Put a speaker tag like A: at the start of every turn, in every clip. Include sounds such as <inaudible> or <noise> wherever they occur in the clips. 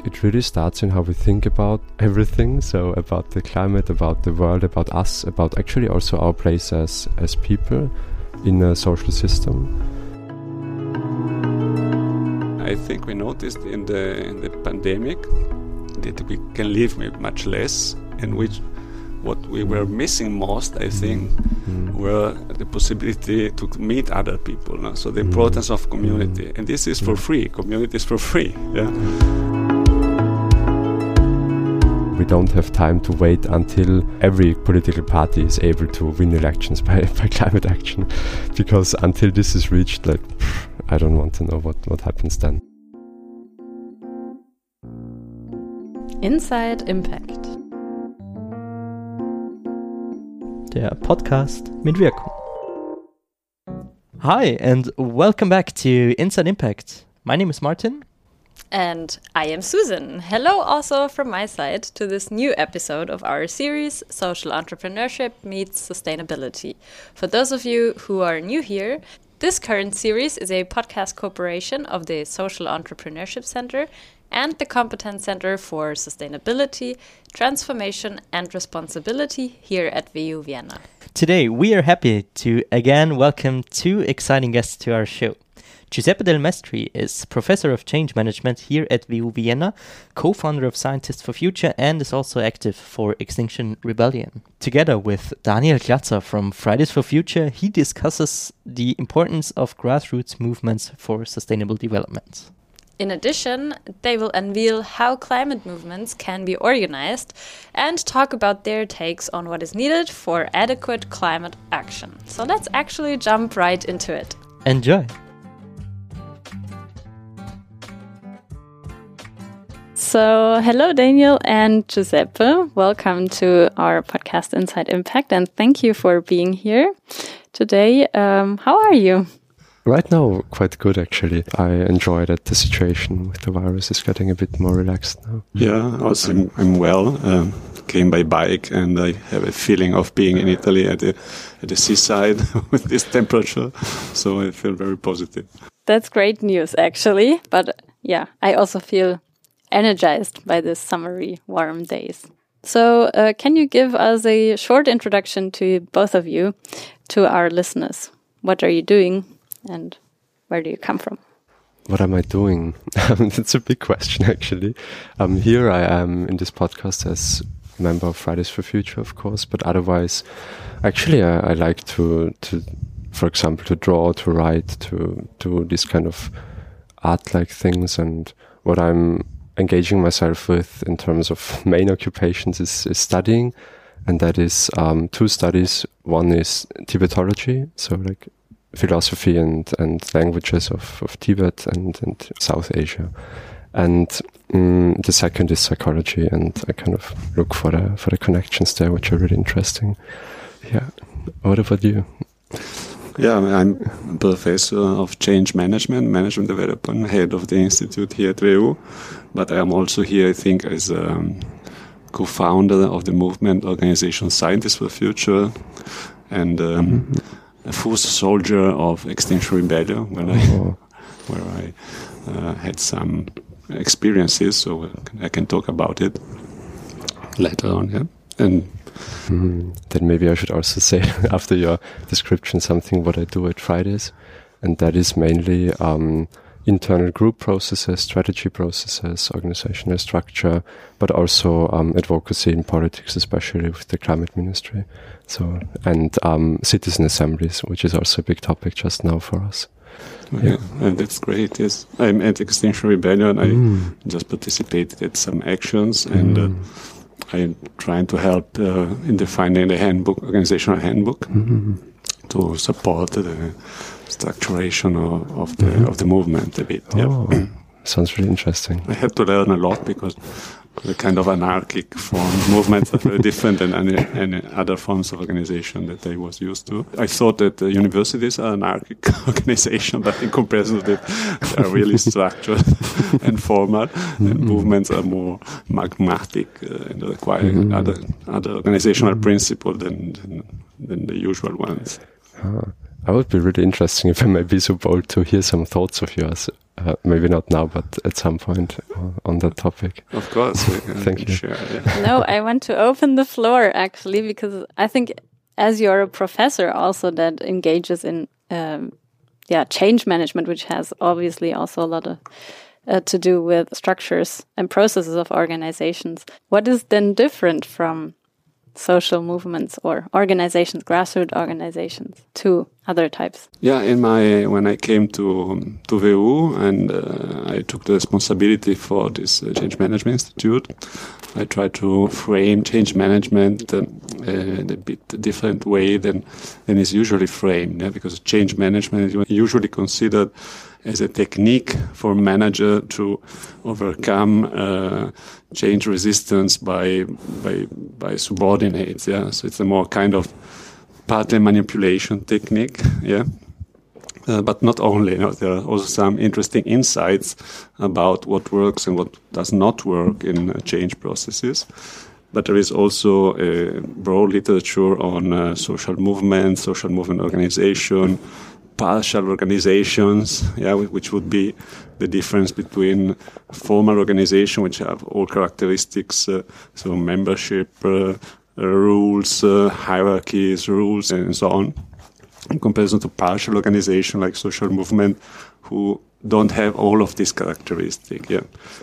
A: think it really starts in how we think about everything. So about the climate, about the world, about us, about actually also our place as as people in a social system.
B: I think we noticed in the in the pandemic that we can live with much less, and which what we were missing most, I think, mm. were the possibility to meet other people. No? So the importance mm. of community, mm. and this is for free. Community is for free. Yeah.
A: We don't have time to wait until every political party is able to win elections <laughs> by, by climate action, because until this is reached, like I don't want to know what, what happens then.
C: Inside Impact.
D: Der Podcast mit Wirkung. Hi and welcome back to Inside Impact. My name is Martin.
C: And I am Susan. Hello, also from my side, to this new episode of our series Social Entrepreneurship Meets Sustainability. For those of you who are new here, this current series is a podcast cooperation of the Social Entrepreneurship Center and the Competence Center for Sustainability, Transformation and Responsibility here at WU Vienna.
D: Today, we are happy to again welcome two exciting guests to our show. Giuseppe Delmestri is Professor of Change Management here at WU Vienna, co founder of Scientists for Future, and is also active for Extinction Rebellion. Together with Daniel Glatzer from Fridays for Future, he discusses the importance of grassroots movements for sustainable development.
C: In addition, they will unveil how climate movements can be organized and talk about their takes on what is needed for adequate climate action. So let's actually jump right into it.
D: Enjoy!
C: So, hello, Daniel and Giuseppe. Welcome to our podcast, Inside Impact, and thank you for being here today. Um, how are you?
A: Right now, quite good actually. I enjoy that the situation with the virus is getting a bit more relaxed now.
B: Yeah, also I'm, I'm well. Um, came by bike, and I have a feeling of being in Italy at the at the seaside <laughs> with this temperature. So I feel very positive.
C: That's great news, actually. But yeah, I also feel energized by this summery, warm days. So, uh, can you give us a short introduction to both of you, to our listeners? What are you doing and where do you come from?
A: What am I doing? <laughs> That's a big question, actually. Um, here I am in this podcast as member of Fridays for Future, of course, but otherwise, actually, I, I like to, to, for example, to draw, to write, to do these kind of art-like things. And what I'm engaging myself with in terms of main occupations is, is studying, and that is um, two studies. One is Tibetology, so like philosophy and, and languages of, of Tibet and, and South Asia. And um, the second is psychology, and I kind of look for the for the connections there, which are really interesting. Yeah. What about you?
B: Yeah, I'm a professor of change management, management development, head of the institute here at WU. But I'm also here, I think, as a um, co-founder of the movement organization Scientists for the Future, and um, mm-hmm. a full soldier of Extinction Rebellion, when I, oh. <laughs> where I uh, had some experiences, so I can talk about it later on. Yeah, and
A: Mm, then maybe I should also <laughs> say after your description something what I do at Fridays, and that is mainly um, internal group processes, strategy processes, organizational structure, but also um, advocacy in politics, especially with the climate ministry. So and um, citizen assemblies, which is also a big topic just now for us.
B: Yeah, and that's great. Yes, I'm at Extinction Rebellion. I mm. just participated at some actions and. Uh, mm. Uh, I'm trying to help uh, in defining the handbook, organizational handbook, mm-hmm. to support the structuration of, of the mm-hmm. of the movement a bit.
A: Oh, yeah. <clears throat> sounds really interesting.
B: I had to learn a lot because the kind of anarchic form movements <laughs> are very different than any, any, other forms of organization that I was used to. I thought that the universities are anarchic <laughs> organization, but in comparison to that, they are really <laughs> structured and formal, mm-hmm. and movements are more magmatic uh, and require mm-hmm. other other organizational mm-hmm. principle than, than, than the usual ones.
A: Ah. I would be really interesting if I might be so bold to hear some thoughts of yours Uh, maybe not now, but at some point uh, on that topic.
B: Of course. <laughs>
A: Thank you.
B: Share, yeah. <laughs>
C: no, I want to open the floor actually because I think as you're a professor also that engages in um, yeah change management, which has obviously also a lot of uh, to do with structures and processes of organizations. What is then different from social movements or organizations, grassroots organizations, to other types?
B: Yeah, in my when I came to to WU and uh, I took the responsibility for this uh, change management institute, I tried to frame change management uh, a bit different way than than is usually framed. Yeah? Because change management is usually considered as a technique for manager to overcome uh, change resistance by by by subordinates. Yeah, so it's a more kind of partly manipulation technique. Yeah. Uh, but not only, you know, there are also some interesting insights about what works and what does not work in uh, change processes. But there is also a broad literature on uh, social movement, social movement organization, partial organizations, yeah, which would be the difference between formal organization, which have all characteristics, uh, so membership, uh, rules, uh, hierarchies, rules, and so on, in comparison to partial organization like social movement, who don't have all of these characteristics. Yeah,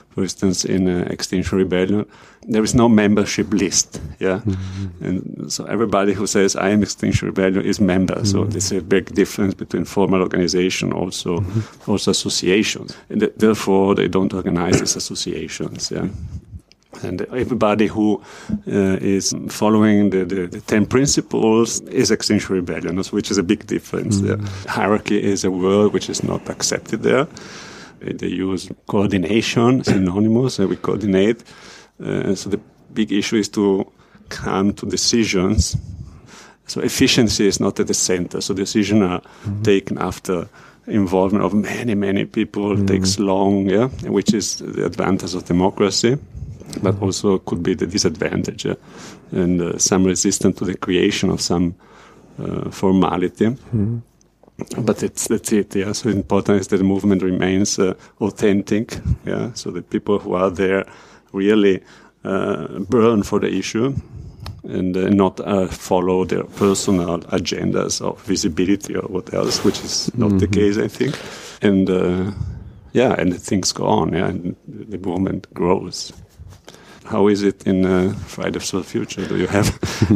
B: for instance, in uh, Extinction Rebellion, there is no membership list. Yeah, mm-hmm. and so everybody who says I am Extinction Rebellion is member. Mm-hmm. So there's a big difference between formal organization, also mm-hmm. also associations, and th- therefore they don't organize these associations. Yeah. And everybody who uh, is following the, the, the, 10 principles is Extinction Rebellion, which is a big difference. Mm. The hierarchy is a word which is not accepted there. They use coordination, synonymous, and we coordinate. Uh, so the big issue is to come to decisions. So efficiency is not at the center. So decisions are mm-hmm. taken after involvement of many, many people. Mm-hmm. takes long, yeah, which is the advantage of democracy, but mm-hmm. also could be the disadvantage, yeah? and uh, some resistance to the creation of some uh, formality. Mm-hmm. But it's that's it. Yeah. So important is that the movement remains uh, authentic. Yeah. So the people who are there really uh, burn for the issue and uh, not uh, follow their personal agendas of visibility or what else, which is not mm-hmm. the case, I think. And uh, yeah, and things go on, yeah, and the movement grows. How is it in uh, Fridays for the Future? Do you have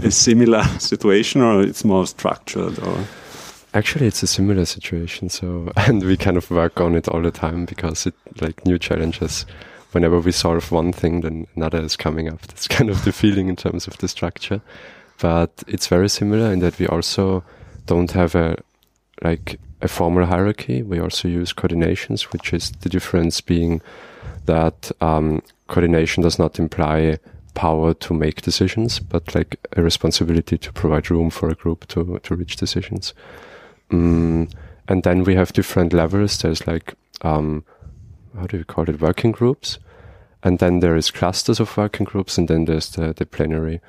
B: a similar <laughs> situation, or it's more structured? Or
A: actually, it's a similar situation. So, <laughs> and we kind of work on it all the time because it like new challenges whenever we solve one thing, then another is coming up. <laughs> That's kind of the feeling in terms of the structure. But it's very similar in that we also don't have a like a formal hierarchy. We also use coordinations, which is the difference being that um, coordination does not imply power to make decisions, but like a responsibility to provide room for a group to to reach decisions. Mm, and then we have different levels. There's like um, how do you call it, working groups. And then there is clusters of working groups, and then there's the, the plenary.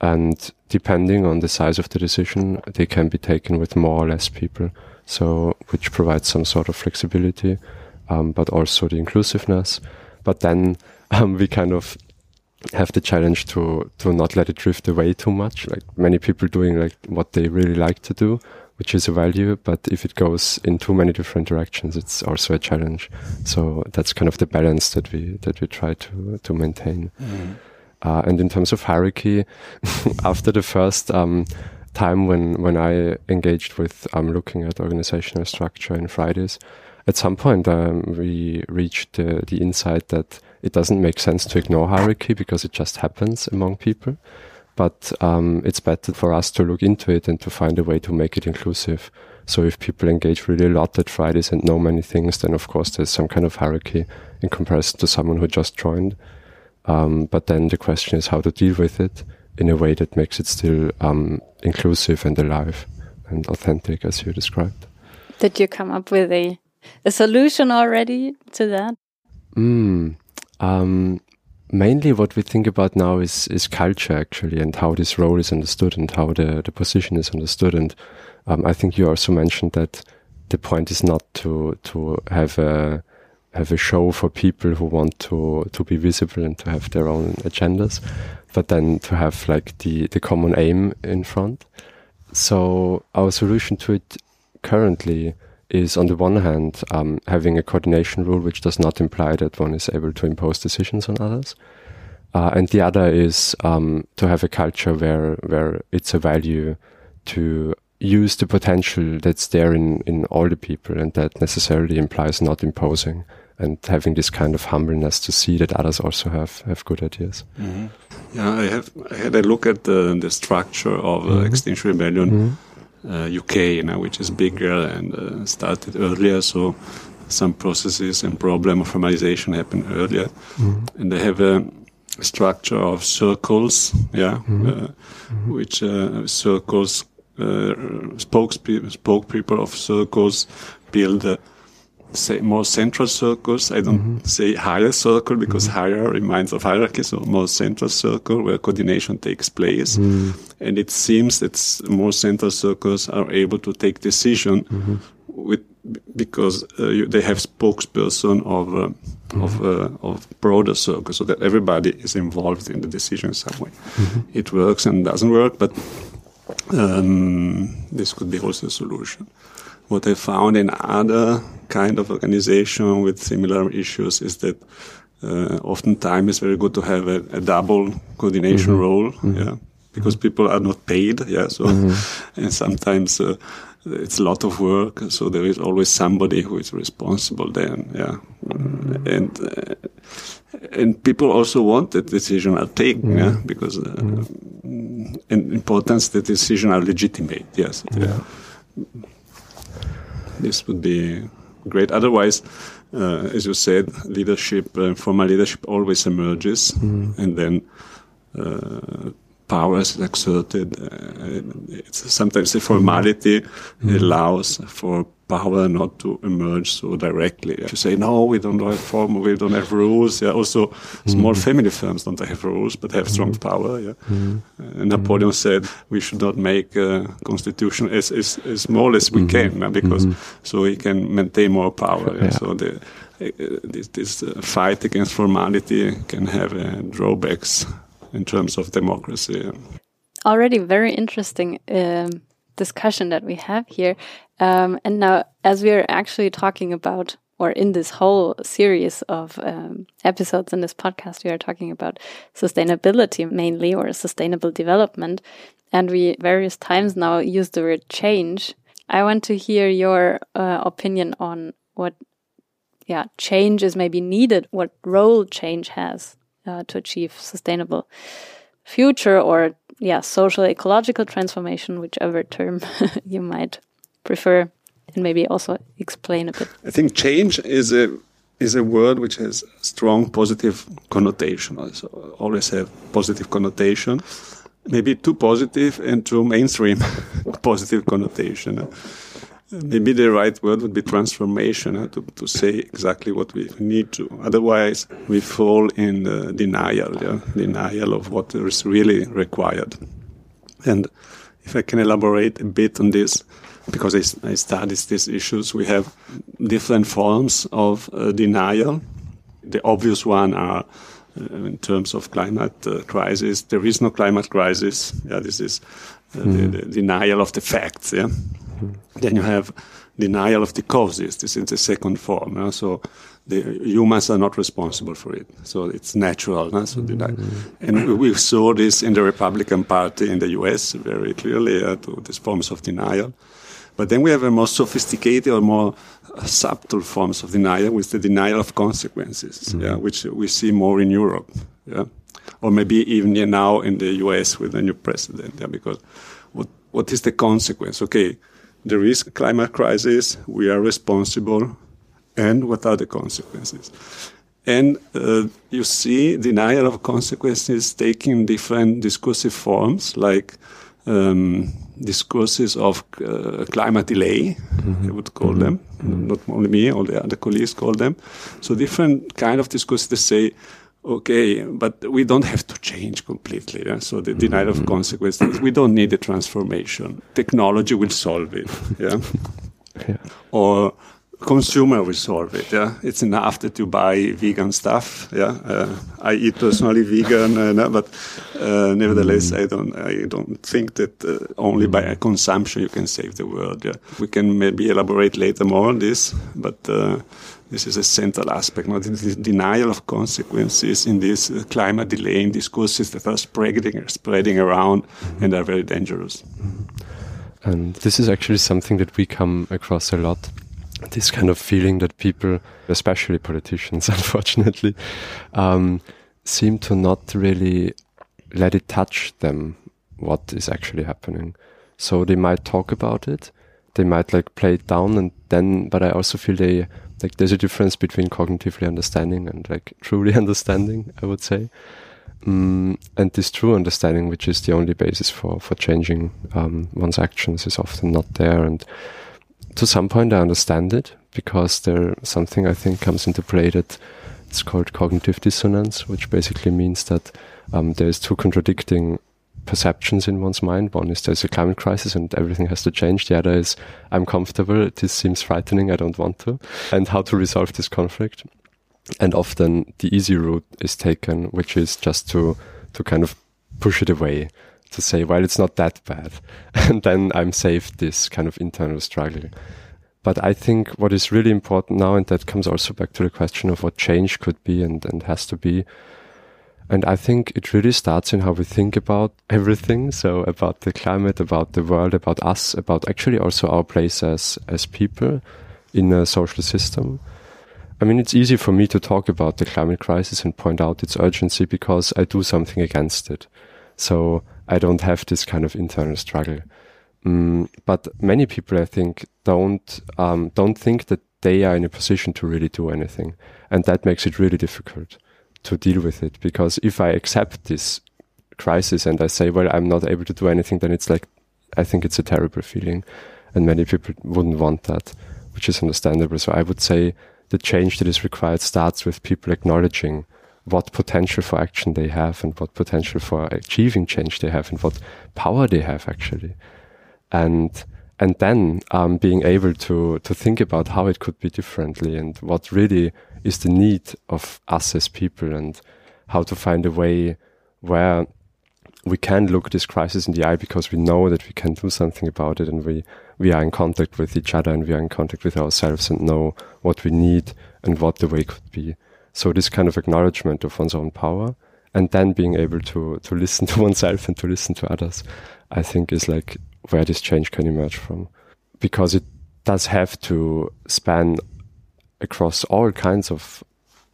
A: And depending on the size of the decision, they can be taken with more or less people. So, which provides some sort of flexibility, um, but also the inclusiveness. But then um, we kind of have the challenge to to not let it drift away too much. Like many people doing like what they really like to do, which is a value, but if it goes in too many different directions, it's also a challenge. So that's kind of the balance that we that we try to to maintain. Mm. Uh, and in terms of hierarchy, <laughs> after the first um, time when when I engaged with um, looking at organizational structure in Fridays, at some point um, we reached the, the insight that it doesn't make sense to ignore hierarchy because it just happens among people but um, it's better for us to look into it and to find a way to make it inclusive. So if people engage really a lot at Fridays and know many things, then of course there's some kind of hierarchy in comparison to someone who just joined. Um, but then the question is how to deal with it in a way that makes it still um, inclusive and alive and authentic, as you described.
C: Did you come up with a a solution already to that?
A: Mm, um, mainly what we think about now is is culture actually and how this role is understood and how the the position is understood and um, I think you also mentioned that the point is not to to have a have a show for people who want to to be visible and to have their own agendas, but then to have like the the common aim in front. So our solution to it currently is on the one hand um, having a coordination rule which does not imply that one is able to impose decisions on others. Uh, and the other is um, to have a culture where where it's a value to use the potential that's there in, in all the people, and that necessarily implies not imposing and having this kind of humbleness to see that others also have, have good ideas.
B: Mm-hmm. Yeah, I have I had a look at the, the structure of uh,
A: Mhm.
B: Extinction Rebellion
A: Mm-hmm.
B: uh, UK, you know, which is bigger and uh, started earlier. So some processes and problem of formalization happen earlier,
A: Mm-hmm.
B: and they have a structure of circles, yeah, uh, which uh, circles uh, spokespeople, spoke people of circles build. Say more central circles. I don't
A: Mhm.
B: say higher circle because
A: Mm-hmm.
B: higher reminds of hierarchy. So more central circle where coordination takes place.
A: Mm-hmm.
B: And it seems that more central circles are able to take decision
A: Mm-hmm.
B: with because uh, you, they have spokesperson of uh, of uh, of broader circles, so that everybody is involved in the decision in some way. It works and doesn't work, but um, this could be also a solution. What I found in other kind of organization with similar issues is that uh, oftentimes it's very good to have a, a double coordination role, yeah, because people are not paid, yeah, so <laughs> and sometimes uh, it's a lot of work, so there is always somebody who is responsible then, yeah, and. Uh, and people also want that decision are taken, yeah, because uh, in importance the decision are legitimate. Yes, yeah. This would be great. Otherwise, uh, as you said, leadership, uh, formal leadership always emerges, and then uh, power is exerted. Uh, it's sometimes the formality allows for power not to emerge so directly. If you say, no, we don't have form, we don't have rules. Yeah, also small family firms don't have rules, but have strong power. Yeah. Uh, Napoleon said we should not make a constitution as, as, as small as we can, uh, because so we can maintain more power. yeah.
A: Yeah.
B: So the, uh, this, this uh, fight against formality can have uh, drawbacks in terms of democracy.
C: already very interesting um, discussion that we have here. Um, and now, as we are actually talking about, or in this whole series of um, episodes in this podcast, we are talking about sustainability mainly, or sustainable development. And we various times now use the word change. I want to hear your uh, opinion on what, yeah, change is maybe needed, what role change has uh, to achieve sustainable future or yeah social ecological transformation whichever term <laughs> you might prefer and maybe also explain a bit
B: I think change is a is a word which has strong positive connotation. Also, always have positive connotation. Maybe too positive and too mainstream <laughs> positive connotation. Maybe the right word would be transformation uh, to, to say exactly what we need to. Otherwise, we fall in denial, yeah? denial of what is really required. And if I can elaborate a bit on this, because I studied these issues, we have different forms of uh, denial. The obvious one are uh, in terms of climate uh, crisis. There is no climate crisis. Yeah, this is uh, the, the denial of the facts. Yeah. Then you have denial of the causes. This is the second form. yeah. So the humans are not responsible for it. So it's natural. yeah. So deny- mm. And we- saw this in the Republican Party in the US very clearly uh, to these forms of denial. But then we have a more sophisticated or more subtle forms of denial with the denial of consequences, mm. yeah, which we see more in Europe, yeah, or maybe even now in the U.S. with the new president, yeah, because what what is the consequence? Okay, there is a climate crisis, we are responsible, and what are the consequences? And uh, you see denial of consequences taking different discursive forms, like um, discourses of uh, climate delay, I would call them. Not only me, all the other colleagues call them. So different kind of discourses that say, okay, but we don't have to change completely. Yeah? So the denial of consequences, we don't need a transformation. Technology will solve it. Yeah. <laughs>
A: Yeah.
B: Or consumer will solve it. Yeah, it's enough that you buy vegan stuff. Yeah, uh, I eat personally vegan, uh, but uh, nevertheless, I don't. I don't think that uh, only by consumption you can save the world. Yeah, we can maybe elaborate later more on this, but. This is a central aspect, not the denial of consequences in these uh, climate delaying discourses that are spreading, spreading around and are very dangerous.
A: And this is actually something that we come across a lot this kind of feeling that people, especially politicians, <laughs> unfortunately, um, seem to not really let it touch them what is actually happening. So they might talk about it, they might like play it down, and then, but I also feel they like there's a difference between cognitively understanding and like truly <laughs> understanding. I would say. Mm, and this true understanding, which is the only basis for for changing um, one's actions, is often not there, and to some point I understand it because there something I think comes into play that it's called cognitive dissonance, which basically means that um, there's two contradicting perceptions in one's mind. One is there's a climate crisis and everything has to change. The other is I'm comfortable. This seems frightening. I don't want to. And how to resolve this conflict. And often the easy route is taken, which is just to, to kind of push it away to say, well, it's not that bad. <laughs> And then I'm saved this kind of internal struggle. But I think what is really important now, and that comes also back to the question of what change could be and, and has to be. And I think it really starts in how we think about everything. So about the climate, about the world, about us, about actually also our place as, as people in a social system. I mean, it's easy for me to talk about the climate crisis and point out its urgency because I do something against it. So I don't have this kind of internal struggle. Mm, but many people, I think, don't um, don't think that they are in a position to really do anything, and that makes it really difficult to deal with it. Because if I accept this crisis and I say, "Well, I'm not able to do anything," then it's like I think it's a terrible feeling, and many people wouldn't want that, which is understandable. So I would say the change that is required starts with people acknowledging what potential for action they have and what potential for achieving change they have and what power they have actually. And, and then, um, being able to, to think about how it could be differently and what really is the need of us as people and how to find a way where we can look this crisis in the eye because we know that we can do something about it and we, we are in contact with each other and we are in contact with ourselves and know what we need and what the way could be. So this kind of acknowledgement of one's own power and then being able to, to listen <laughs> to oneself and to listen to others, I think is like where this change can emerge from. Because it does have to span across all kinds of,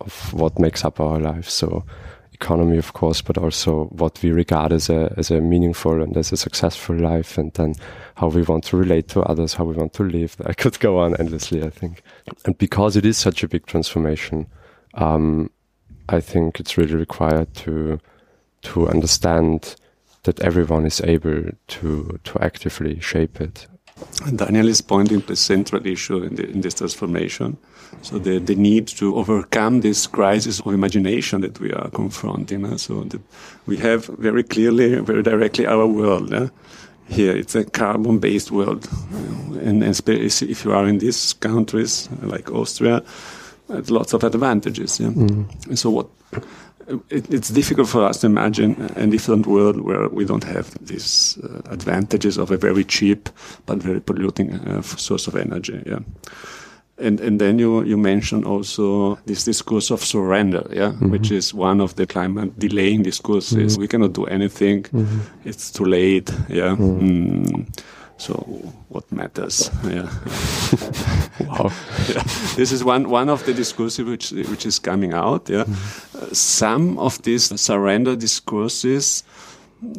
A: of what makes up our lives. So economy, of course, but also what we regard as a, as a meaningful and as a successful life. And then how we want to relate to others, how we want to live. <laughs> I could go on endlessly, I think. And because it is such a big transformation, um, I think it's really required to to understand that everyone is able to to actively shape it.
B: Daniel is pointing to the central issue in, the, in this transformation. So the, the need to overcome this crisis of imagination that we are confronting. Uh, so we have very clearly, very directly our world. Uh, here it's a carbon-based world, and, and if you are in these countries like Austria, lots of advantages. Yeah? Mm. So what it, it's difficult for us to imagine a different world where we don't have these uh, advantages of a very cheap but very polluting uh, source of energy. Yeah. And, and then you, you mentioned also this discourse of surrender, yeah, mm-hmm. which is one of the climate delaying discourses. Mm-hmm. We cannot do anything; mm-hmm. it's too late, yeah. Mm-hmm. Mm. So what matters? Yeah. <laughs> wow. <laughs> Yeah. This is one one of the discourses which which is coming out. Yeah. Uh, some of these surrender discourses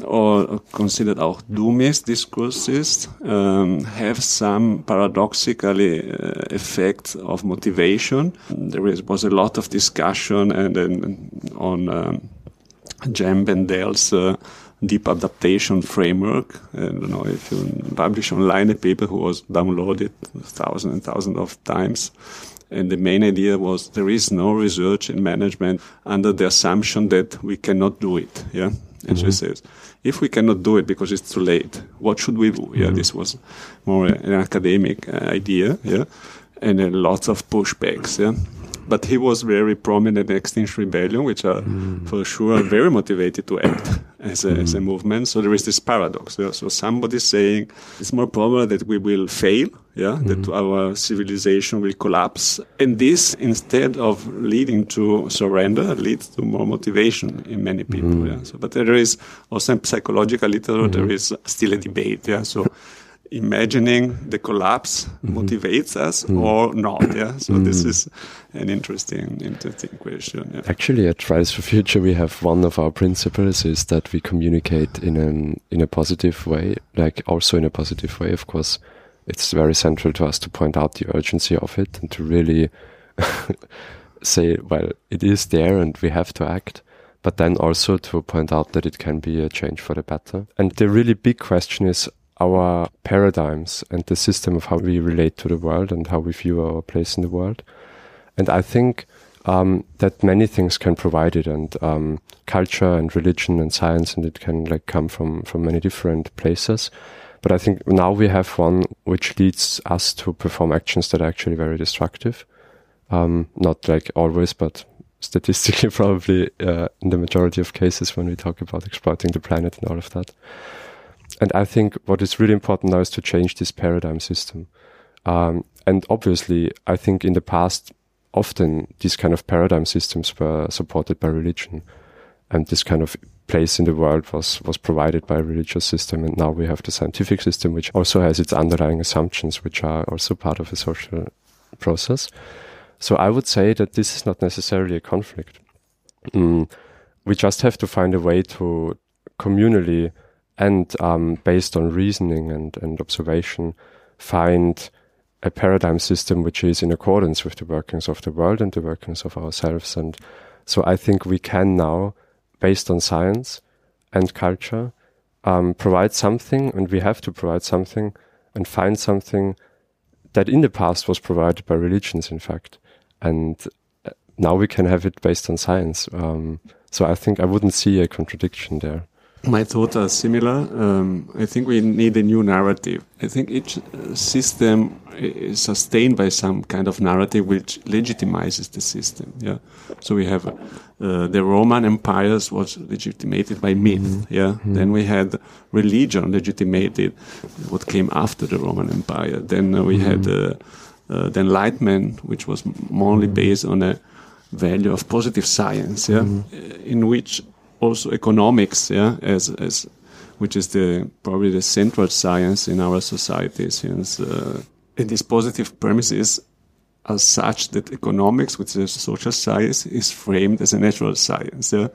B: or considered auch doomist discourses um, have some paradoxically uh, effect of motivation. There was a lot of discussion and, and on um, Jem Bendell's uh, deep adaptation framework. I don't know if you publish online a paper who was downloaded thousands and thousands of times. And the main idea was there is no research in management under the assumption that we cannot do it. Yeah. And mm-hmm. she says, if we cannot do it because it's too late, what should we do? Yeah. Mm-hmm. This was more an academic uh, idea. Yeah and lots of pushbacks. Yeah but he was very prominent in Extinction Rebellion, which are mm. for sure very motivated to act as a, mm. as a movement. So there is this paradox. Yeah? So somebody saying it's more probable that we will fail, yeah, mm. that our civilization will collapse, and this instead of leading to surrender leads to more motivation in many people. Mm. Yeah? So, but there is also in psychological literature there is still a debate. Yeah, so imagining the collapse mm-hmm. motivates us mm-hmm. or not. Yeah. So mm-hmm. this is an interesting, interesting question. Yeah.
A: Actually, at Fridays for Future, we have one of our principles is that we communicate in an in a positive way, like also in a positive way. Of course, it's very central to us to point out the urgency of it and to really <laughs> say, well, it is there and we have to act but then also to point out that it can be a change for the better. And the really big question is our paradigms and the system of how we relate to the world and how we view our place in the world. And I think um, that many things can provide it, and um, culture and religion and science, and it can like come from from many different places. But I think now we have one which leads us to perform actions that are actually very destructive. Um, not like always, but statistically <laughs> probably uh, in the majority of cases when we talk about exploiting the planet and all of that. And I think what is really important now is to change this paradigm system. Um, and obviously, I think in the past, often these kind of paradigm systems were supported by religion. And this kind of place in the world was, was provided by a religious system. And now we have the scientific system, which also has its underlying assumptions, which are also part of a social process. So I would say that this is not necessarily a conflict. Mm, we just have to find a way to communally and um, based on reasoning and, and observation, find a paradigm system which is in accordance with the workings of the world and the workings of ourselves. And so I think we can now, based on science and culture, um, provide something, and we have to provide something and find something that in the past was provided by religions, in fact. And uh, now we can have it based on science. Um, so I think I wouldn't see a contradiction there.
B: My thoughts are similar. Um, I think we need a new narrative. I think each uh, system is sustained by some kind of narrative which legitimizes the system. Yeah. So we have uh, the Roman empires was legitimated by myth. Mm-hmm. Yeah. Mm-hmm. Then we had religion legitimated what came after the Roman Empire. Then uh, we mm-hmm. had uh, uh, the Enlightenment, which was mainly mm-hmm. based on a value of positive science. Yeah. Mm-hmm. In which also economics, yeah, as as which is the probably the central science in our society, since uh, and these positive premises are such that economics, which is a social science, is framed as a natural science, yeah,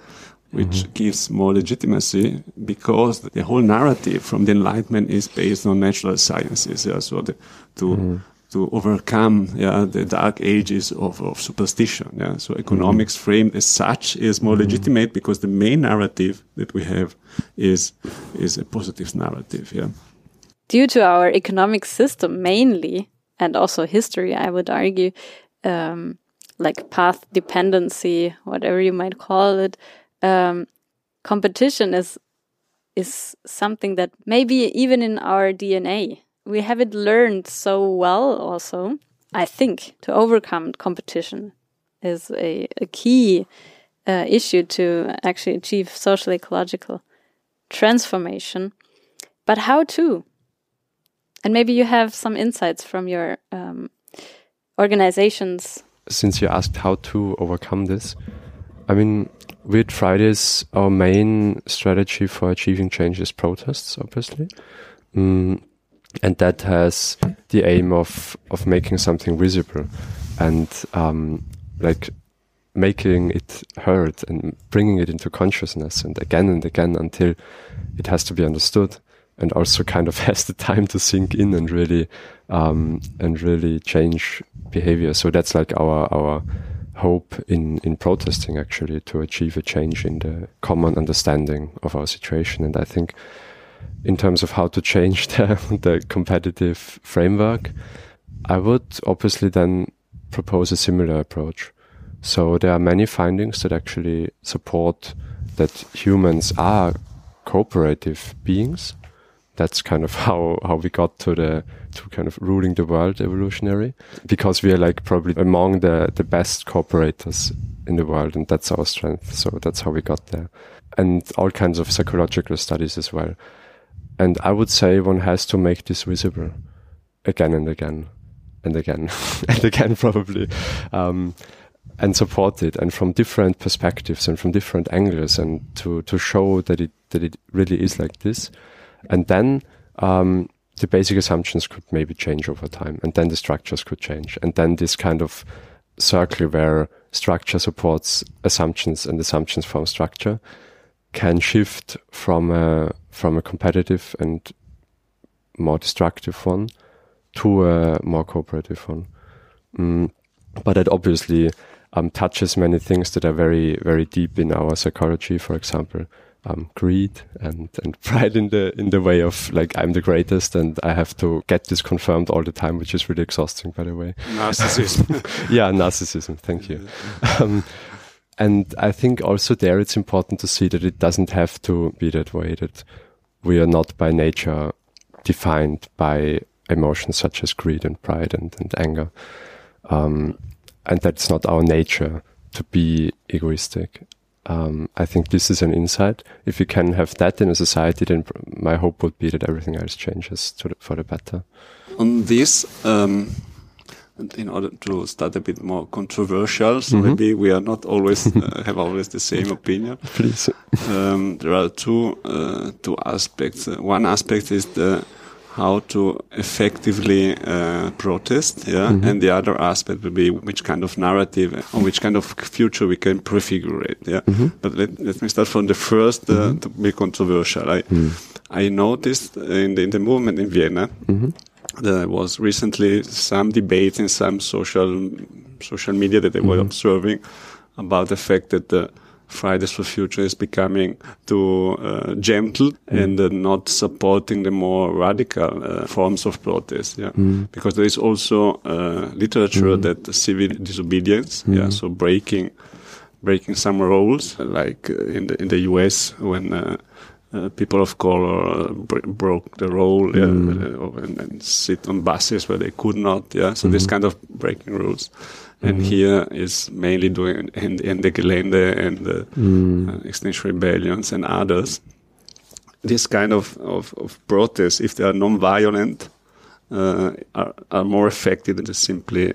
B: which mm-hmm. gives more legitimacy because the whole narrative from the Enlightenment is based on natural sciences. Yeah, so the, to mm-hmm to overcome yeah, the dark ages of, of superstition. Yeah? So economics mm-hmm. framed as such is more mm-hmm. legitimate because the main narrative that we have is is a positive narrative. Yeah.
C: Due to our economic system mainly, and also history, I would argue, um, like path dependency, whatever you might call it, um, competition is is something that maybe even in our DNA we have it learned so well also i think to overcome competition is a, a key uh, issue to actually achieve social ecological transformation. But how to? And maybe you have some insights from your um, organizations.
A: Since you asked how to overcome this i mean with fridays our main strategy for achieving change is protests obviously. Mm, and that has the aim of of making something visible and um, like making it heard and bringing it into consciousness and again and again until it has to be understood and also kind of <laughs> has the time to sink in and really um, and really change behavior. So that's like our our hope in in protesting actually to achieve a change in the common understanding of our situation. And i think in terms of how to change <laughs> the, the competitive framework, I would obviously then propose a similar approach. So there are many findings that actually support that humans are cooperative beings, that's kind of <laughs> how how we got to the to kind of ruling the world evolutionary because we are like probably among the the best cooperators in the world and that's our strength. So that's how we got there. And all kinds of psychological studies as well and i would say one has to make this visible again and again and again <laughs> and again probably um, and support it. And from different perspectives and from different angles and to to show that it that it really is like this. And then um, the basic assumptions could maybe change over time. And then the structures could change. And then this kind of circle where structure supports assumptions and assumptions from structure can shift from a from a competitive and more destructive one to a more cooperative one mm, but that obviously um, touches many things that are very very deep in our psychology for example um, greed and, and <laughs> pride in the in the way of like I'm the greatest and I have to get this confirmed all the time, which is really exhausting, by the way.
B: Narcissism. <laughs>
A: yeah, narcissism. Thank you. Um, and I think also there it's important to see that it doesn't have to be that way. That we are not by nature defined by emotions such as greed and pride and, and anger, um, and that's not our nature to be egoistic um, I think this is an insight. If we can have that in a society, then my hope would be that everything else changes the, for the better.
B: On this, um, in order to start a bit more controversial, so mm -hmm. maybe we are not always uh, <laughs> have always the same <laughs> opinion.
A: Please,
B: um, there are two uh, two aspects. Uh, one aspect is the how to effectively uh, protest, yeah, mm -hmm. and the other aspect will be which kind of narrative or which kind of future we can prefigurate, yeah. Mm -hmm. But let, let me start from the first uh, mm -hmm. to be controversial. I mm. I noticed in the in the movement in Vienna mm-hmm. There was recently some debate in some social social media that they were mm-hmm. observing about the fact that the Fridays for Future is becoming too uh, gentle mm. and uh, not supporting the more radical uh, forms of protest. Yeah, mm. because there is also uh, literature mm. that civil disobedience. Yeah, so breaking breaking some rules, like uh, in the in the U.S. when. Uh, people of color broke the rule yeah, mm. and, and, sit on buses where they could not. Yeah, so this mm-hmm. kind of breaking rules and mm. here is mainly doing in, in the Gelände and the mm. uh, Extinction Rebellions and others. This kind of, of, of protests, if they are non-violent, uh, are, are more effective than just simply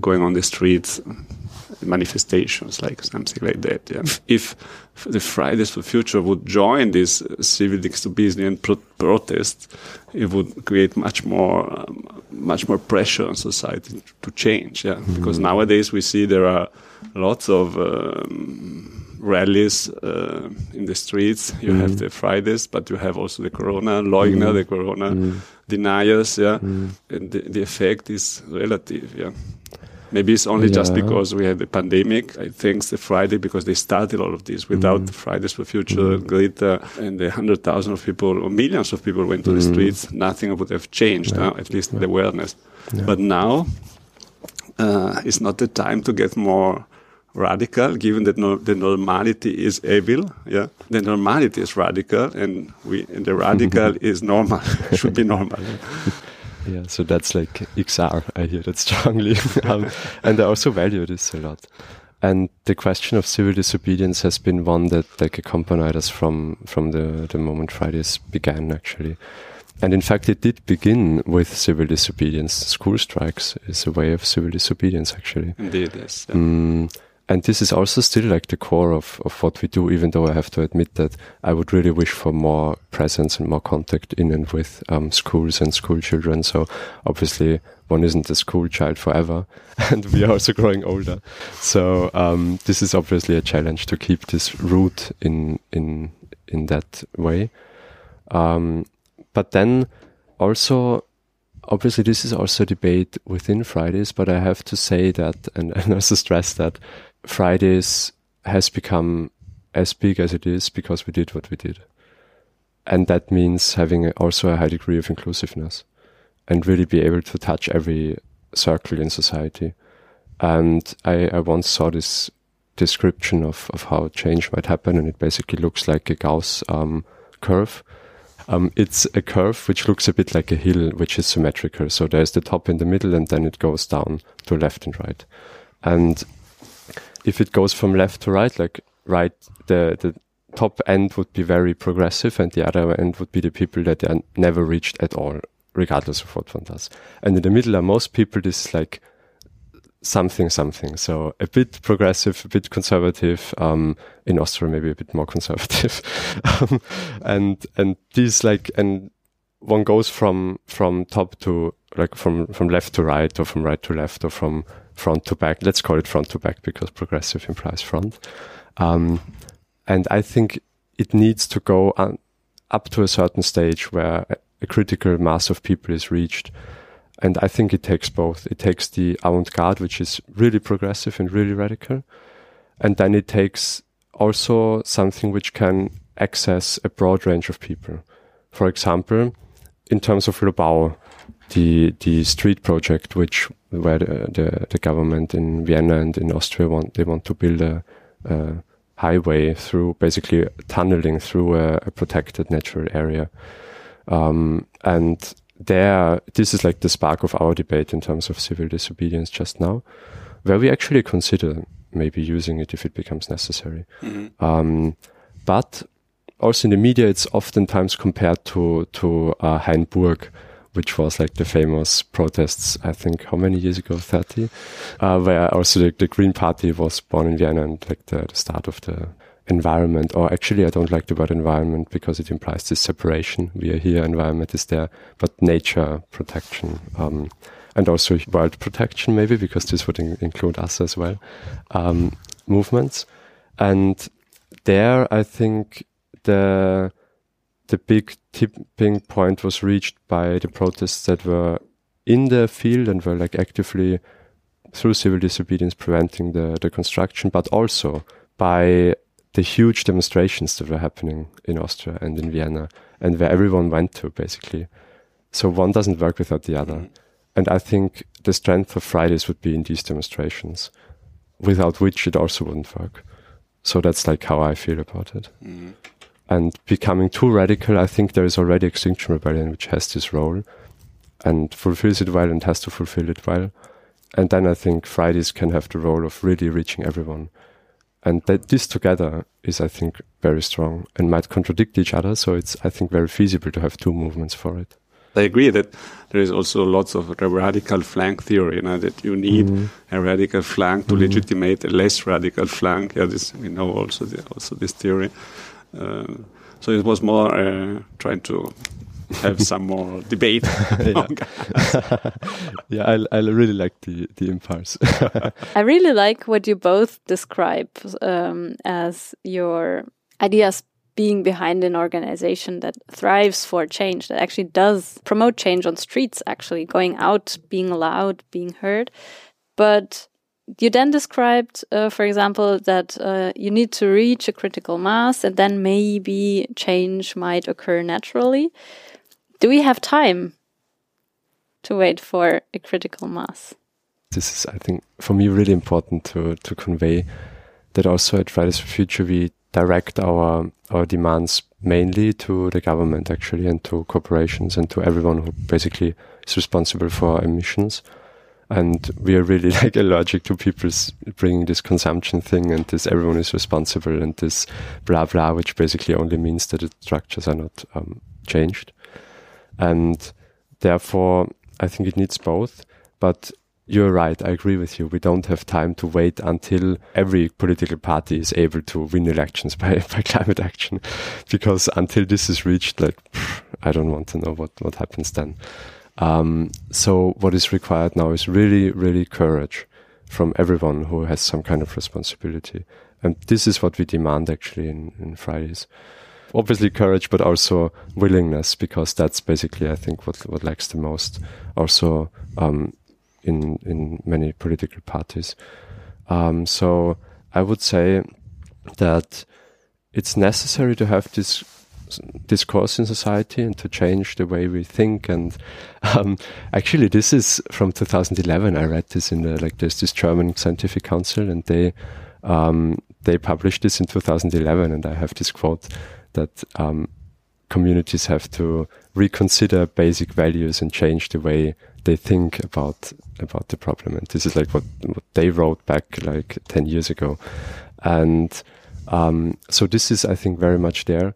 B: going on the streets manifestations, like something like that. Yeah. If the Fridays for Future would join this civil disobedience pro protest, it would create much more, um, much more pressure on society to change. Yeah, mm -hmm. because nowadays we see there are lots of um, rallies uh, in the streets. You mm -hmm. have the Fridays, but you have also the Corona Leugner, mm -hmm. the Corona mm-hmm. deniers. Yeah, mm-hmm. and the, the effect is relative. Yeah. Maybe it's only yeah. just because we had the pandemic. I think the Friday because they started all of this. Without mm. Fridays for Future, mm. Greta, and the hundred thousand of people or millions of people went to mm. the streets, nothing would have changed. Yeah. at least yeah. the awareness. But now uh, it's not the time to get more radical, given that no, the normality is evil. Yeah, the normality is radical, and we and the radical <laughs> is normal. <laughs> should be normal. <laughs>
A: Yeah, so that's like XR. I hear that strongly, <laughs> um, and I also value this a lot. And the question of civil disobedience has been one that like accompanied us from from the the moment Fridays began, actually. And in fact, it did begin with civil disobedience. School strikes is a way of civil disobedience, actually.
B: Indeed, yes. Yeah. Mm,
A: and this is also still like the core of, of what we do, even though I have to admit that I would really wish for more presence and more contact in and with um, schools and school children. So obviously one isn't a school child forever <laughs> and we are also growing older. So um, this is obviously a challenge to keep this root in, in, in that way. Um, but then also obviously this is also a debate within Fridays, but I have to say that and, <laughs> and also stress that Fridays has become as big as it is because we did what we did. And that means having also a high degree of inclusiveness and really be able to touch every circle in society. And I, I once saw this description of, of how change might happen, and it basically looks like a Gauss um, curve Um, it's a curve which looks a bit like a hill, which is symmetrical. So there's the top in the middle, and then it goes down to left and right. And if it goes from left to right, like right, the the top end would be very progressive, and the other end would be the people that are never reached at all, regardless of what one does. And in the middle are most people. This is like something something. So a bit progressive, a bit conservative. Um, in Austria, maybe a bit more <laughs> conservative. um, and and these like and one goes from from top to like from from left to right or from right to left or from front to back. Let's call it front to back because progressive implies front. Um, and I think it needs to go on, up to a certain stage where a, critical mass of people is reached and I think it takes both. It takes the avant-garde, which is really progressive and really radical, and then it takes also something which can access a broad range of people. For example, in terms of Lobau, the the street project, which where the, the, the government in Vienna and in Austria want they want to build a, a highway through basically tunneling through a, a protected natural area, um, and there, this is like the spark of our debate in terms of civil disobedience just now, where we actually consider maybe using it if it becomes necessary. Mm-hmm. Um, but also in the media, it's oftentimes compared to to uh, Hainburg, which was like the famous protests. I think how many years ago? Thirty, uh, where also the, the, Green Party was born in Vienna and like the, the start of the environment, or actually, I don't like the word environment because it implies this separation. We are here, environment is there, but nature protection, um, and also world protection, maybe because this would in include us as well, um, movements. And there, I think the the big tipping point was reached by the protests that were in the field and were like actively through civil disobedience preventing the, the construction, but also by the huge demonstrations that were happening in Austria and in Vienna and where everyone went to basically. So one doesn't work without the other. Mm. And I think the strength of Fridays would be in these demonstrations, without which it also wouldn't work. So that's like how I feel about it. Mm. And becoming too radical, I think there is already Extinction Rebellion, which has this role and fulfills it well and has to fulfill it well. And then I think Fridays can have the role of really reaching everyone and that this together is, I think, very strong and might contradict each other. So it's, I think, very feasible to have two movements for it.
B: I agree that there is also lots of radical flank theory, you know, that you need mm -hmm. a radical flank to mm -hmm. legitimate a less radical flank. Yeah, this we know also the, also this theory. Uh, so it was more uh, trying to have <laughs> some more debate. <laughs>
A: yeah, <laughs> yeah I, I really like the the impulse.
C: I really like what you both describe um, as your ideas being behind an organization that thrives for change, that actually does promote change on streets, actually going out, being loud, being heard. But you then described, uh, for example, that uh, you need to reach a critical mass and then maybe change might occur naturally do we have time to wait for a critical mass?
A: This is, I think, for me, really important to, to convey that also at Fridays for Future we direct our our demands mainly to the government actually and to corporations and to everyone who basically is responsible for emissions. And we are really <laughs> like allergic to people bringing this consumption thing and this everyone is responsible and this blah blah, which basically only means that the structures are not um, changed. And therefore, I think it needs both. But you're right. I agree with you. We don't have time to wait until every political party is able to win elections <laughs> by, by climate action. Because until this is reached, like, pff, I don't want to know what, what happens then. Um, so what is required now is really, really courage from everyone who has some kind of responsibility. And this is what we demand actually in, in Fridays obviously courage, but also willingness, because that's basically, I think, what what lacks the most. Also, um, in in many political parties. Um, so I would say that it's necessary to have this discourse in society and to change the way we think. And um, actually, this is from 2011. I read this in the like there's this German scientific council, and they um, they published this in 2011, and I have this quote that um, communities have to reconsider basic values and change the way they think about about the problem. And this is like what, what they wrote back like ten years ago, and um, so this is I think very much there,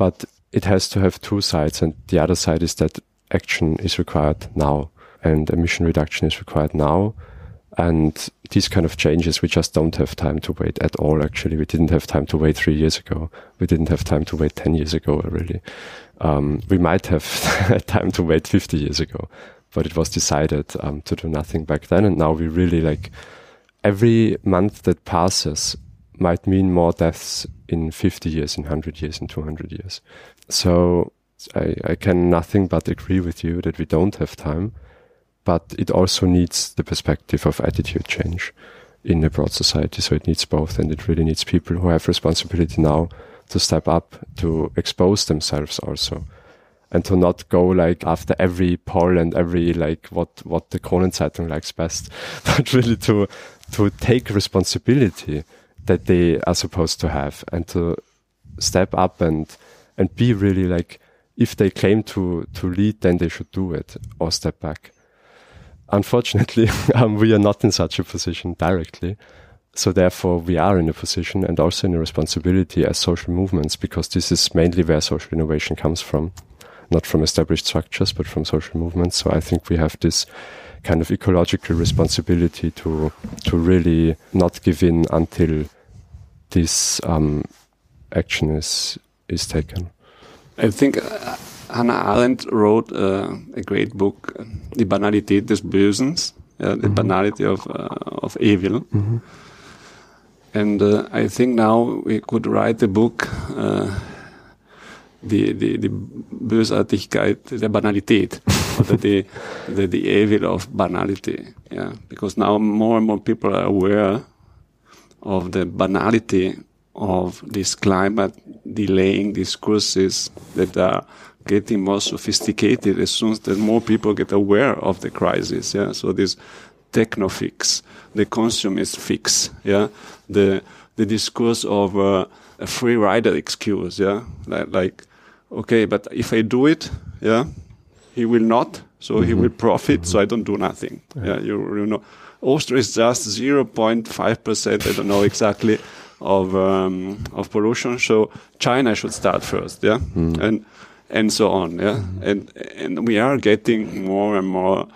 A: but it has to have two sides, and the other side is that action is required now, and emission reduction is required now. And these kind of changes, we just don't have time to wait at all. Actually, we didn't have time to wait three years ago. We didn't have time to wait 10 years ago, really. Um, we might have <laughs> time to wait 50 years ago, but it was decided um, to do nothing back then. And now we really like every month that passes might mean more deaths in 50 years, in 100 years, in 200 years. So I, I can nothing but agree with you that we don't have time, but it also needs the perspective of attitude change in a broad society. So it needs both, and it really needs people who have responsibility now to step up, to expose themselves also, and to not go like after every poll and every like what what the Kronenzeitung likes best, <laughs> but really to to take responsibility that they are supposed to have and to step up and and be really like if they claim to to lead then they should do it or step back. Unfortunately <laughs> um, we are not in such a position directly. So therefore we are in a position and also in a responsibility as social movements because this is mainly where social innovation comes from not from established structures but from social movements. So i think we have this kind of ecological responsibility to to really not give in until this um, action is is taken.
B: I think uh, Hannah Arendt wrote uh, a great book, Die Banalität des Bösen, uh, the mm -hmm. banality of uh, of evil. Mm -hmm. And uh, I think now we could write a book, uh, die, die, die Bösartigkeit der Banalität, <laughs> the, the, the evil of banality. Yeah, because now more and more people are aware of the banality of this climate delaying discourses that are getting more sophisticated as soon as more people get aware of the crisis. Yeah, so this techno fix, the consumist fix. Yeah, the the discourse of uh, a free rider excuse. Yeah, like, like okay, but if I do it, yeah, he will not, so mm -hmm. he mm-hmm. will profit. Mm -hmm. So I don't do nothing. Yeah, yeah you you know Austria is just 0.5%, I don't know exactly, of, um, of pollution. So China should start first, yeah? Mm. And, and so on, yeah? Mm. And, and we are getting more and more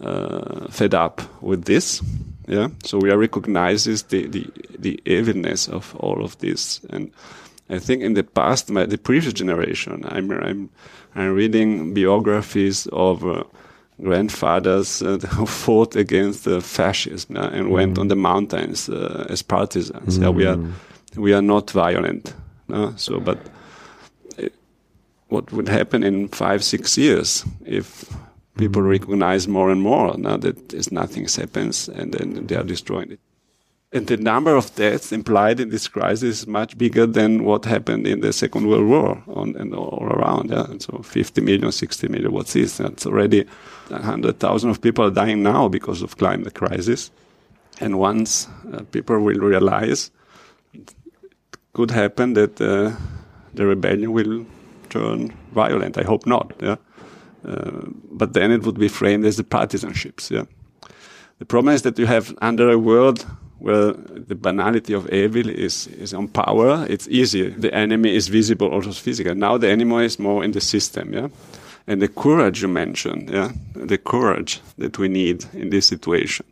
B: uh, fed up with this, yeah? So we are recognizing the, the, the evilness of all of this. And I think in the past, my, the previous generation, I'm, I'm, I'm reading biographies of uh, grandfathers uh, <laughs> who fought against the fascism uh, and mm. went on the mountains uh, as partisans. Mm. Yeah, we are mm. we are not violent. So, but it, what would happen in five six years if people mm. recognize more and more now that nothing happens and then they are destroying it? And the number of deaths implied in this crisis is much bigger than what happened in the Second World War on, and all around. Yeah? And so 50 million, 60 million, what's this? That's already 100,000 of people are dying now because of climate crisis. And once uh, people will realize, it could happen that uh, the rebellion will turn violent. I hope not. Yeah? Uh, but then it would be framed as the partisanships. Yeah? The problem is that you have under a world where the banality of evil is, is on power, it's easy. The enemy is visible, also physical. Now the enemy is more in the system, yeah? And the courage you mentioned, yeah? The courage that we need in this situation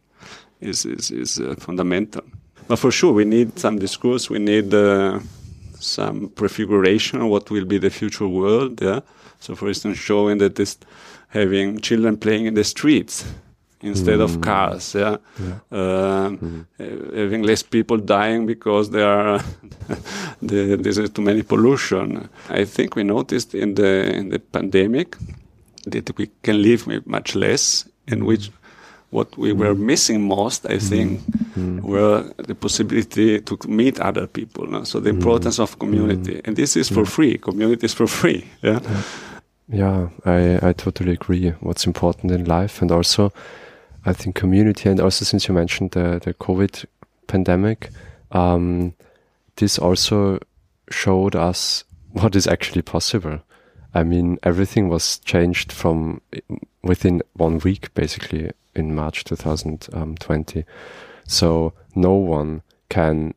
B: is, is, is uh, fundamental. But for sure, we need some discourse, we need uh, some prefiguration of what will be the future world, yeah? So, for instance, showing that this having children playing in the streets, instead mm. of cars. Yeah. Uh, mm. having less people dying because there are <laughs> there's too many pollution. I think we noticed in the in the pandemic that we can live with much less, in which what we were mm. missing most, I think, mm. were the possibility to meet other people. No? So the importance of community, and this is for free. Community is for free. Yeah.
A: Yeah, I, I totally agree. What's important in life, and also I think community and also since you mentioned the, the COVID pandemic, um, this also showed us what is actually possible. I mean, everything was changed from within one week, basically, in March 2020. So no one can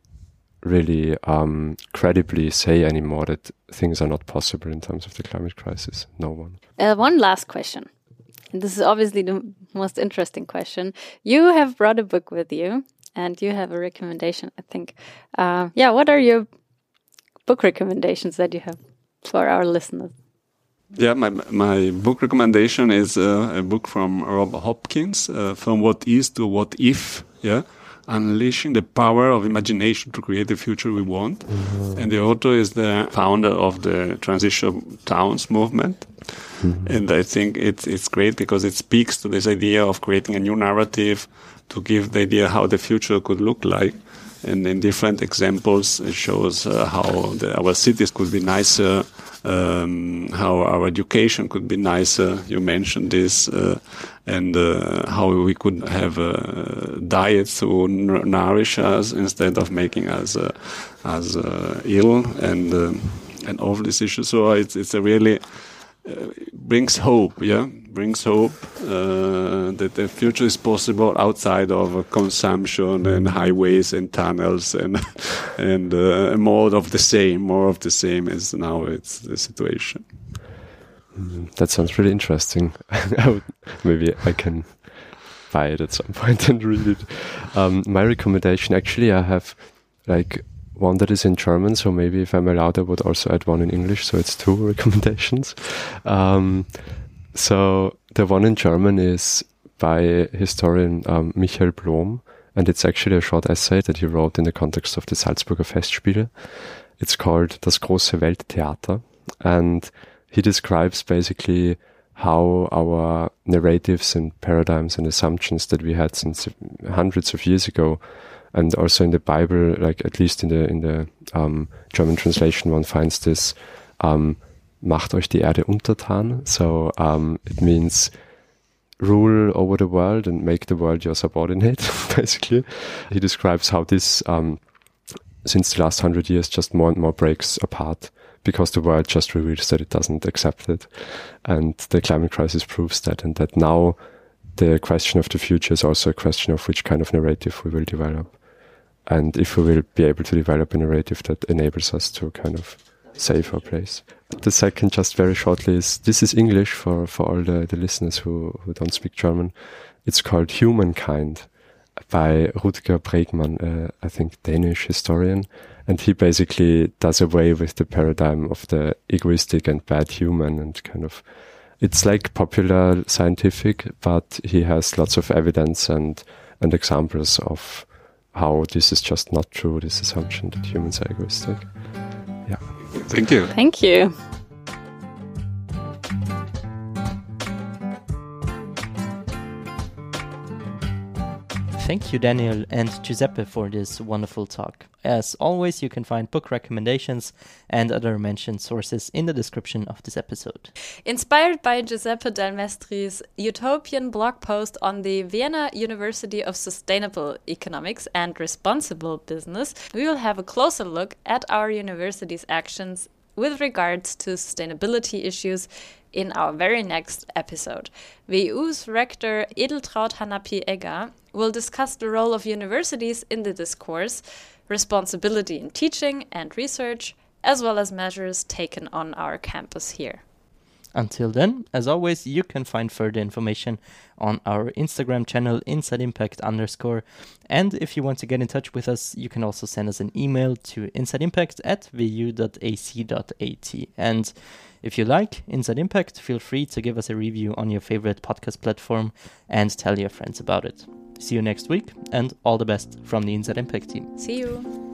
A: really um, credibly say anymore that things are not possible in terms of the climate crisis. No one.
C: Uh, one last question. This is obviously the most interesting question. You have brought a book with you and you have a recommendation, I think. Uh, yeah, what are your book recommendations that you have for our listeners?
B: Yeah, my my book recommendation is uh, a book from Rob Hopkins, uh, from what is to what if. Yeah, unleashing the power of imagination to create the future we want. Mm-hmm. And the author is the founder of the transition towns movement. Mm-hmm. And I think it's it's great because it speaks to this idea of creating a new narrative to give the idea how the future could look like. And in different examples, it shows uh, how the, our cities could be nicer, um, how our education could be nicer. You mentioned this, uh, and uh, how we could have a diet to nourish us instead of making us uh, as uh, ill, and and all these issues. So it's it's a really brings hope, yeah, brings hope uh, that the future is possible outside of consumption and highways and tunnels and <laughs> and uh, more of the same, more of the same as now it's the situation.
A: That sounds really interesting. <laughs> Maybe I can buy it at some <laughs> point and read it. Um, my recommendation, actually, I have like one that is in German, so maybe if I'm allowed, I would also add one in English. So it's two <laughs> recommendations. Um, so the one in German is by historian um, Michael Blom, and it's actually a short essay that he wrote in the context of the Salzburger Festspiele. It's called Das große Welttheater, and he describes basically how our narratives and paradigms and assumptions that we had since hundreds of years ago and also in the Bible, like at least in the in the um, German translation, one finds this um, "Macht euch die Erde untertan." So um, it means rule over the world and make the world your subordinate. <laughs> Basically, he describes how this, um, since the last hundred years, just more and more breaks apart because the world just reveals that it doesn't accept it, and the climate crisis proves that, and that now the question of the future is also a question of which kind of narrative we will develop and if we will be able to develop a narrative that enables us to kind of save our place. The second, just very shortly, is this is English for, for all the, the listeners who, who don't speak German. It's called Humankind by Rutger Bregman, uh, I think Danish historian. And he basically does away with the paradigm of the egoistic and bad human and kind of, it's like popular scientific, but he has lots of evidence and, and examples of, how this is just not true, this assumption that humans are egoistic. Yeah.
B: Thank you.
C: Thank you.
D: Thank you, Daniel and Giuseppe, for this wonderful talk. As always, you can find book recommendations and other mentioned sources in the description of this episode.
C: Inspired by Giuseppe Delmestri's utopian blog post on the Vienna University of Sustainable Economics and Responsible Business, we will have a closer look at our university's actions with regards to sustainability issues in our very next episode. WU's rector Edeltraud Hanappi-Egger will discuss the role of universities in the discourse, responsibility in teaching and research, as well as measures taken on our campus here.
D: Until then, as always, you can find further information on our Instagram channel, Inside Impact underscore. And if you want to get in touch with us, you can also send us an email to insideimpact at wu.ac.at. And if you like Inside Impact, feel free to give us a review on your favorite podcast platform and tell your friends about it. See you next week, and all the best from the Inside Impact team.
C: See you.